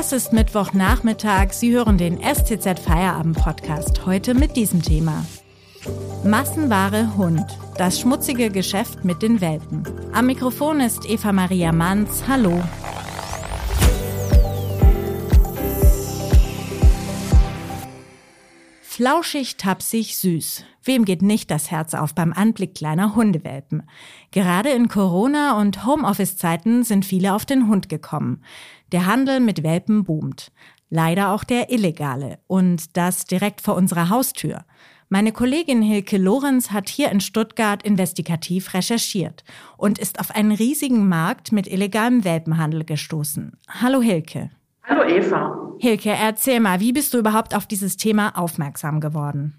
Es ist Mittwochnachmittag. Sie hören den STZ Feierabend Podcast heute mit diesem Thema. Massenware Hund. Das schmutzige Geschäft mit den Welpen. Am Mikrofon ist Eva Maria Manns. Hallo. Flauschig, tapsig, süß. Wem geht nicht das Herz auf beim Anblick kleiner Hundewelpen? Gerade in Corona- und Homeoffice-Zeiten sind viele auf den Hund gekommen. Der Handel mit Welpen boomt. Leider auch der illegale. Und das direkt vor unserer Haustür. Meine Kollegin Hilke Lorenz hat hier in Stuttgart investigativ recherchiert und ist auf einen riesigen Markt mit illegalem Welpenhandel gestoßen. Hallo Hilke. Hallo Eva. Hilke, erzähl mal, wie bist du überhaupt auf dieses Thema aufmerksam geworden?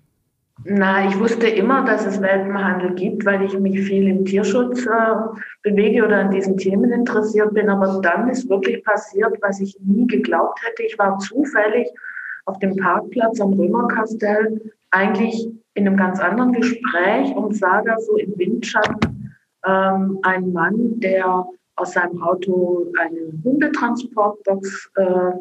Na, ich wusste immer, dass es Welpenhandel gibt, weil ich mich viel im Tierschutz äh, bewege oder an diesen Themen interessiert bin. Aber dann ist wirklich passiert, was ich nie geglaubt hätte. Ich war zufällig auf dem Parkplatz am Römerkastell, eigentlich in einem ganz anderen Gespräch und sah da so im Windschatten ähm, einen Mann, der aus seinem Auto eine Hundetransportbox äh,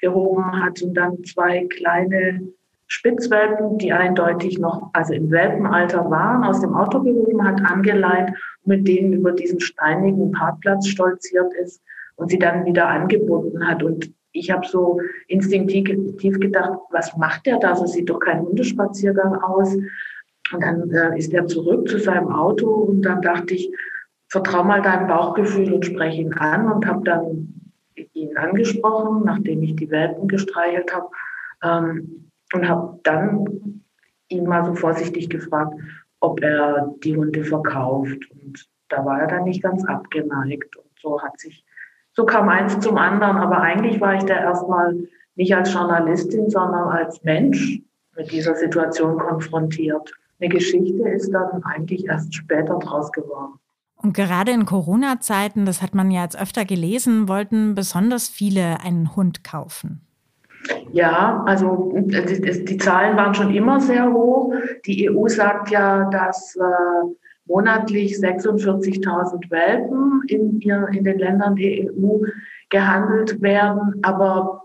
gehoben hat und dann zwei kleine Spitzwelpen, die eindeutig noch, also im Welpenalter waren, aus dem Auto gehoben hat, angeleitet und mit denen über diesen steinigen Parkplatz stolziert ist und sie dann wieder angebunden hat. Und ich habe so instinktiv gedacht, was macht der da? So sieht doch kein Hundespaziergang aus. Und dann äh, ist er zurück zu seinem Auto und dann dachte ich, vertrau mal deinem Bauchgefühl und spreche ihn an und habe dann ihn angesprochen, nachdem ich die Welpen gestreichelt habe ähm, und habe dann ihn mal so vorsichtig gefragt, ob er die Hunde verkauft. Und da war er dann nicht ganz abgeneigt. Und so hat sich, so kam eins zum anderen. Aber eigentlich war ich da erstmal nicht als Journalistin, sondern als Mensch mit dieser Situation konfrontiert. Eine Geschichte ist dann eigentlich erst später draus geworden. Und gerade in Corona-Zeiten, das hat man ja jetzt öfter gelesen, wollten besonders viele einen Hund kaufen. Ja, also die, Zahlen waren schon immer sehr hoch. Die EU sagt ja, dass äh, monatlich 46.000 Welpen in, ihr, in den Ländern der EU gehandelt werden. Aber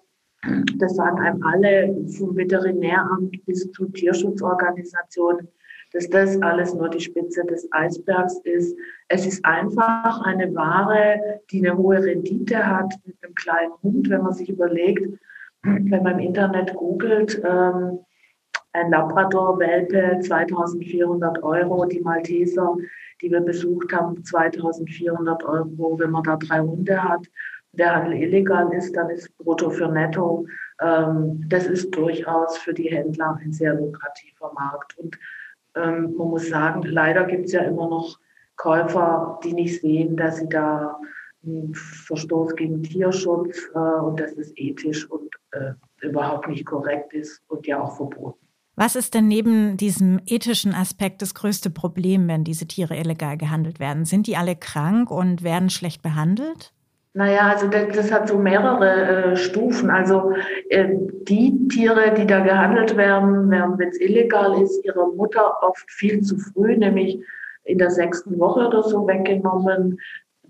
das sagen einem alle, vom Veterinäramt bis zu Tierschutzorganisationen dass das alles nur die Spitze des Eisbergs ist. Es ist einfach eine Ware, die eine hohe Rendite hat mit einem kleinen Hund, wenn man sich überlegt, wenn man im Internet googelt, ähm, ein Labrador-Welpe 2400 Euro, die Malteser, die wir besucht haben, 2400 Euro. Wenn man da drei Hunde hat, der Handel illegal ist, dann ist brutto für netto. Ähm, das ist durchaus für die Händler ein sehr lukrativer Markt. Und ähm, man muss sagen, leider gibt es ja immer noch Käufer, die nicht sehen, dass sie da einen Verstoß gegen Tierschutz äh, und dass es ethisch und äh, überhaupt nicht korrekt ist und ja auch verboten. Was ist denn neben diesem ethischen Aspekt das größte Problem, wenn diese Tiere illegal gehandelt werden? Sind die alle krank und werden schlecht behandelt? Naja, also das, hat so mehrere äh, Stufen. Also äh, die Tiere, die da gehandelt werden, werden, wenn es illegal ist, ihrer Mutter oft viel zu früh, nämlich in der sechsten Woche oder so weggenommen.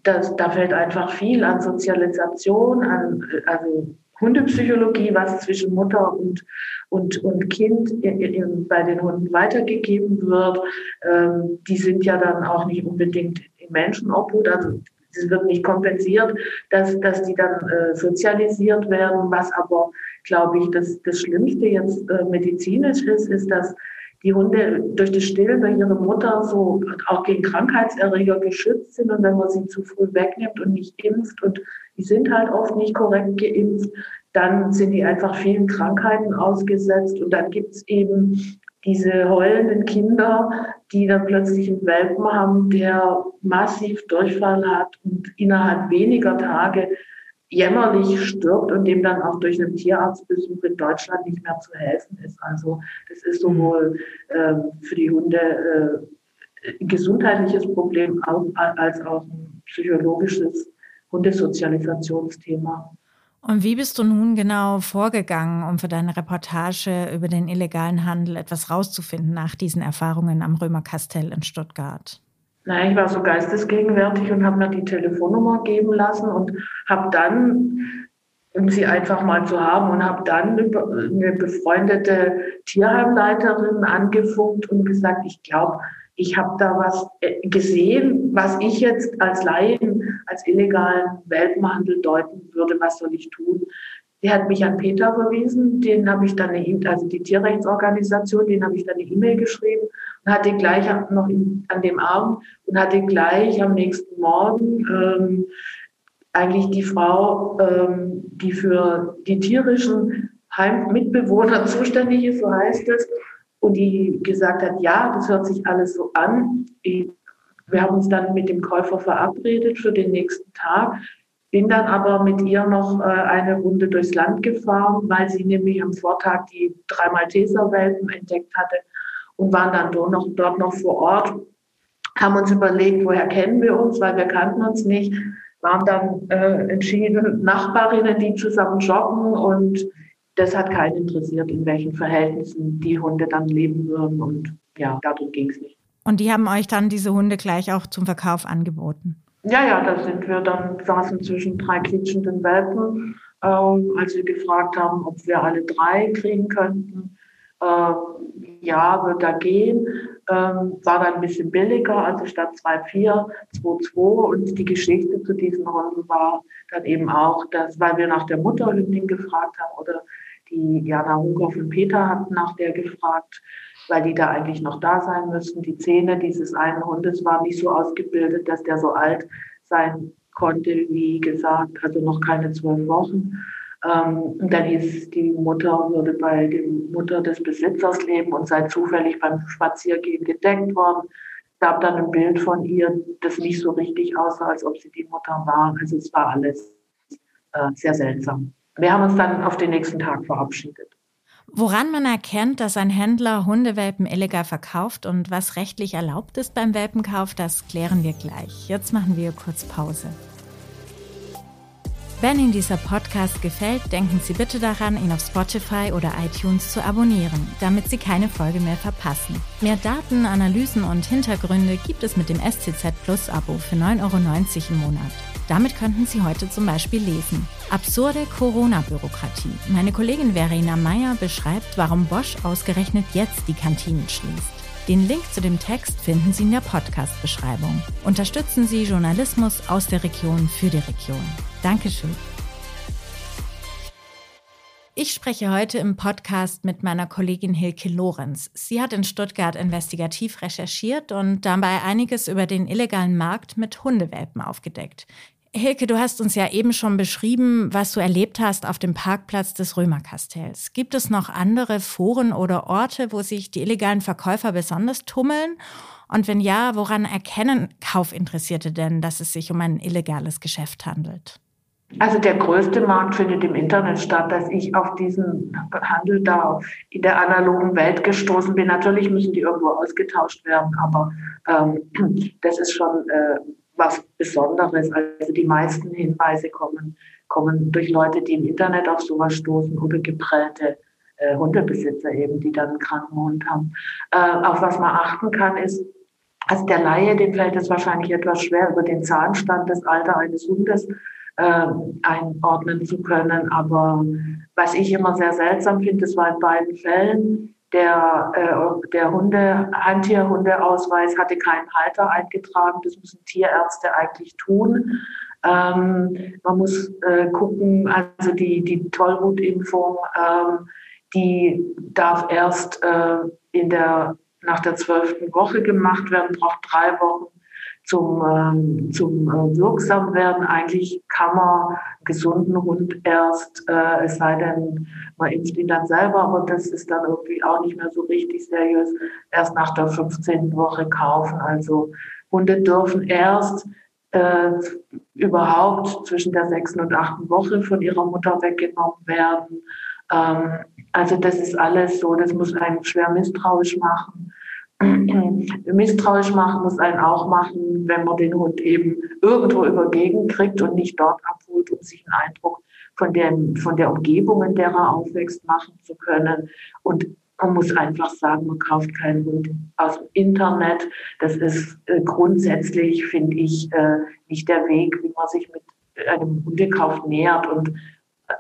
Das, da fällt einfach viel an Sozialisation, an also Hundepsychologie, was zwischen Mutter und, und, und Kind in, in, bei den Hunden weitergegeben wird. Ähm, die sind ja dann auch nicht unbedingt in Menschenobhut. Also das wird nicht kompensiert, dass, dass die dann äh, sozialisiert werden. Was aber, glaube ich, das, das Schlimmste jetzt äh, medizinisch ist, ist, dass die Hunde durch das Stillen bei ihrer Mutter so auch gegen Krankheitserreger geschützt sind. Und wenn man sie zu früh wegnimmt und nicht impft, und die sind halt oft nicht korrekt geimpft, dann sind die einfach vielen Krankheiten ausgesetzt. Und dann gibt es eben diese heulenden Kinder, die dann plötzlich einen Welpen haben, der massiv Durchfall hat und innerhalb weniger Tage jämmerlich stirbt und dem dann auch durch einen Tierarztbesuch in Deutschland nicht mehr zu helfen ist. Also das ist sowohl äh, für die Hunde äh, ein gesundheitliches Problem als auch ein psychologisches Hundesozialisationsthema. Und wie bist du nun genau vorgegangen, um für deine Reportage über den illegalen Handel etwas rauszufinden nach diesen Erfahrungen am Römerkastell in Stuttgart? Nein, ich war so geistesgegenwärtig und habe mir die Telefonnummer geben lassen und habe dann um sie einfach mal zu haben und habe dann eine befreundete Tierheimleiterin angefunkt und gesagt, ich glaube, ich habe da was äh, gesehen, was ich jetzt als Laien, als illegalen Welpenhandel deuten würde. Was soll ich tun? Die hat mich an Peter verwiesen, den habe ich dann eine, e also die Tierrechtsorganisation, den habe ich dann eine E-Mail geschrieben und hatte gleich noch an dem Abend und hatte gleich am nächsten Morgen ähm, eigentlich die Frau, ähm, die für die tierischen Heimmitbewohner zuständig ist, so heißt es, und die gesagt hat, ja, das hört sich alles so an. Wir haben uns dann mit dem Käufer verabredet für den nächsten Tag. Bin dann aber mit ihr noch äh, eine Runde durchs Land gefahren, weil sie nämlich am Vortag die drei Malteserwelpen entdeckt hatte und waren dann dort noch, dort noch vor Ort. Haben uns überlegt, woher kennen wir uns, weil wir kannten uns nicht. Waren dann äh, entschieden, Nachbarinnen, die zusammen joggen und das hat keinen interessiert, in welchen Verhältnissen die Hunde dann leben würden. Und ja, darum ging es nicht. Und die haben euch dann diese Hunde gleich auch zum Verkauf angeboten? Ja, ja, da sind wir dann, saßen zwischen drei quietschenden Welpen, ähm, als wir gefragt haben, ob wir alle drei kriegen könnten. Äh, ja, wird da gehen. Ähm, war dann ein bisschen billiger, also statt 2,4, 2,2. Und die Geschichte zu diesen Hunden war dann eben auch, dass, weil wir nach der Mutterhündin gefragt haben oder die Jana Hunkoff und Peter hatten nach der gefragt, weil die da eigentlich noch da sein müssten. Die Zähne dieses einen Hundes waren nicht so ausgebildet, dass der so alt sein konnte, wie gesagt, also noch keine zwölf Wochen. Ähm, und dann hieß, die Mutter würde bei der Mutter des Besitzers leben und sei zufällig beim Spaziergehen gedeckt worden. Es gab dann ein Bild von ihr, das nicht so richtig aussah, als ob sie die Mutter war. Also es war alles äh, sehr seltsam. Wir haben uns dann auf den nächsten Tag verabschiedet. Woran man erkennt, dass ein Händler Hundewelpen illegal verkauft und was rechtlich erlaubt ist beim Welpenkauf, das klären wir gleich. Jetzt machen wir kurz Pause. Wenn Ihnen dieser Podcast gefällt, denken Sie bitte daran, ihn auf Spotify oder iTunes zu abonnieren, damit Sie keine Folge mehr verpassen. Mehr Daten, Analysen und Hintergründe gibt es mit dem SCZ Plus Abo für 9,90 Euro im Monat. Damit könnten Sie heute zum Beispiel lesen. Absurde Corona-Bürokratie. Meine Kollegin Verena Meyer beschreibt, warum Bosch ausgerechnet jetzt die Kantinen schließt. Den Link zu dem Text finden Sie in der Podcast-Beschreibung. Unterstützen Sie Journalismus aus der Region für die Region. Dankeschön. Ich spreche heute im Podcast mit meiner Kollegin Hilke Lorenz. Sie hat in Stuttgart investigativ recherchiert und dabei einiges über den illegalen Markt mit Hundewelpen aufgedeckt. Hilke, du hast uns ja eben schon beschrieben, was du erlebt hast auf dem Parkplatz des Römerkastells. Gibt es noch andere Foren oder Orte, wo sich die illegalen Verkäufer besonders tummeln? Und wenn ja, woran erkennen Kaufinteressierte denn, dass es sich um ein illegales Geschäft handelt? Also der größte Markt findet im Internet statt, dass ich auf diesen Handel da in der analogen Welt gestoßen bin. Natürlich müssen die irgendwo ausgetauscht werden, aber ähm, das ist schon äh, was Besonderes. Also die meisten Hinweise kommen, kommen durch Leute, die im Internet auf sowas stoßen oder geprellte äh, Hundebesitzer eben, die dann einen kranken Hund haben. Äh, auf was man achten kann, ist, also der Laie, dem fällt es wahrscheinlich etwas schwer, über den Zahnstand, das Alter eines Hundes äh, einordnen zu können. Aber was ich immer sehr seltsam finde, das war in beiden Fällen, der, äh, der Hunde, Heimtierhundeausweis hatte keinen Halter eingetragen. Das müssen Tierärzte eigentlich tun. Ähm, man muss äh, gucken, also die, die Tollwutimpfung, ähm, die darf erst äh, in der, nach der zwölften Woche gemacht werden, braucht drei Wochen zum, ähm, zum äh, wirksam werden. Eigentlich kann man gesunden Hund erst, äh, es sei denn, man impft ihn dann selber, aber das ist dann irgendwie auch nicht mehr so richtig seriös, erst nach der 15. Woche kaufen. Also Hunde dürfen erst äh, überhaupt zwischen der sechsten und achten Woche von ihrer Mutter weggenommen werden. Ähm, also das ist alles so, das muss einen schwer misstrauisch machen. Misstrauisch machen muss einen auch machen, wenn man den Hund eben irgendwo übergeben kriegt und nicht dort abholt, um sich einen Eindruck von, dem, von der Umgebung, in der er aufwächst, machen zu können. Und man muss einfach sagen, man kauft keinen Hund aus dem Internet. Das ist äh, grundsätzlich, finde ich, äh, nicht der Weg, wie man sich mit einem Hundekauf nähert. Und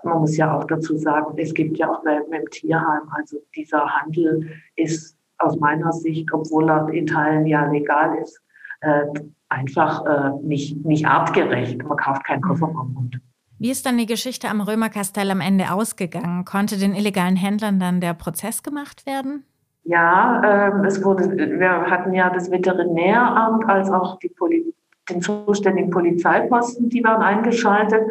man muss ja auch dazu sagen, es gibt ja auch Welpen im Tierheim. Also dieser Handel ist aus meiner Sicht, obwohl er in Teilen ja legal ist, äh, einfach äh, nicht, nicht artgerecht. Man kauft keinen Kofferraumhund. Wie ist dann die Geschichte am Römerkastell am Ende ausgegangen? Konnte den illegalen Händlern dann der Prozess gemacht werden? Ja, äh, es wurde, wir hatten ja das Veterinäramt als auch die Poli den zuständigen Polizeiposten, die waren eingeschaltet.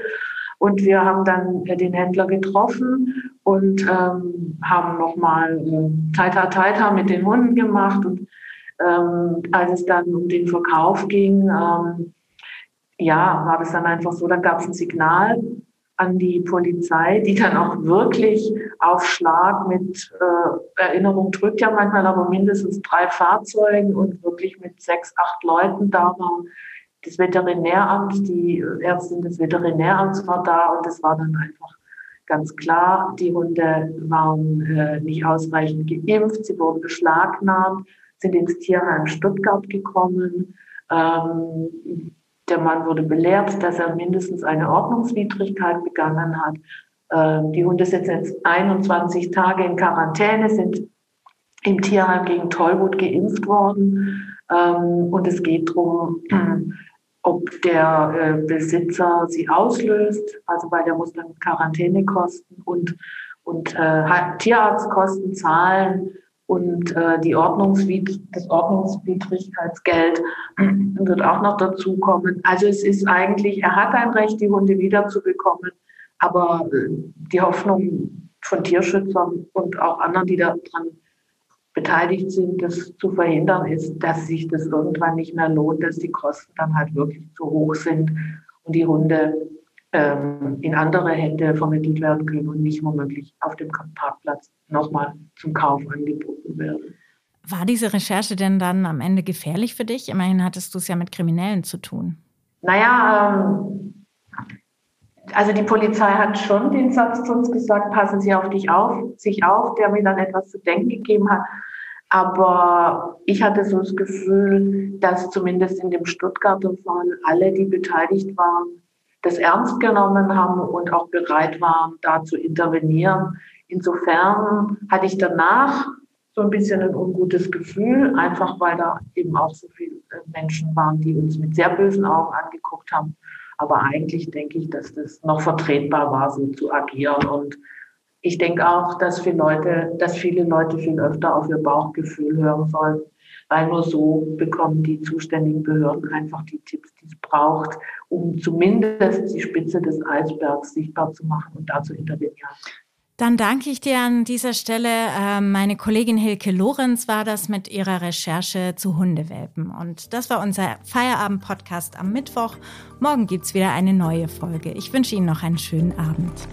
Und wir haben dann den Händler getroffen und ähm, haben nochmal äh, Teita-Teita mit den Hunden gemacht. Und ähm, als es dann um den Verkauf ging, ähm, ja, war das dann einfach so, dann gab es ein Signal an die Polizei, die dann auch wirklich auf Schlag mit äh, Erinnerung drückt ja manchmal, aber mindestens drei Fahrzeugen und wirklich mit sechs, acht Leuten da waren das Veterinäramt, die Ärztin des Veterinäramts war da und es war dann einfach ganz klar, die Hunde waren äh, nicht ausreichend geimpft, sie wurden beschlagnahmt, sind ins Tierheim Stuttgart gekommen. Ähm, der Mann wurde belehrt, dass er mindestens eine Ordnungswidrigkeit begangen hat. Ähm, die Hunde sind jetzt 21 Tage in Quarantäne, sind im Tierheim gegen Tollwut geimpft worden. Ähm, und es geht darum, ob der äh, Besitzer sie auslöst, also weil der muss dann Quarantänekosten und, und äh, Tierarztkosten zahlen und äh, die Ordnungswid das Ordnungswidrigkeitsgeld wird auch noch dazukommen. Also es ist eigentlich, er hat ein Recht, die Hunde wiederzubekommen, aber äh, die Hoffnung von Tierschützern und auch anderen, die daran beteiligt sind, das zu verhindern, ist, dass sich das irgendwann nicht mehr lohnt, dass die Kosten dann halt wirklich zu hoch sind und die Hunde ähm, in andere Hände vermittelt werden können und nicht womöglich auf dem Parkplatz nochmal zum Kauf angeboten werden. War diese Recherche denn dann am Ende gefährlich für dich? Immerhin hattest du es ja mit Kriminellen zu tun. Naja, ähm, also die Polizei hat schon den Satz zu uns gesagt, passen Sie auf dich auf, sich auf, der mir dann etwas zu denken gegeben hat. Aber ich hatte so das Gefühl, dass zumindest in dem Stuttgarter Fall alle, die beteiligt waren, das ernst genommen haben und auch bereit waren, da zu intervenieren. Insofern hatte ich danach so ein bisschen ein ungutes Gefühl, einfach weil da eben auch so viele Menschen waren, die uns mit sehr bösen Augen angeguckt haben. Aber eigentlich denke ich, dass das noch vertretbar war, so zu agieren. Und ich denke auch, dass viele Leute, dass viele Leute viel öfter auf ihr Bauchgefühl hören sollten, weil nur so bekommen die zuständigen Behörden einfach die Tipps, die es braucht, um zumindest die Spitze des Eisbergs sichtbar zu machen und da zu intervenieren. Dann danke ich dir an dieser Stelle. Ähm, meine Kollegin Hilke Lorenz war das mit ihrer Recherche zu Hundewelpen. Und das war unser Feierabend-Podcast am Mittwoch. Morgen gibt es wieder eine neue Folge. Ich wünsche Ihnen noch einen schönen Abend.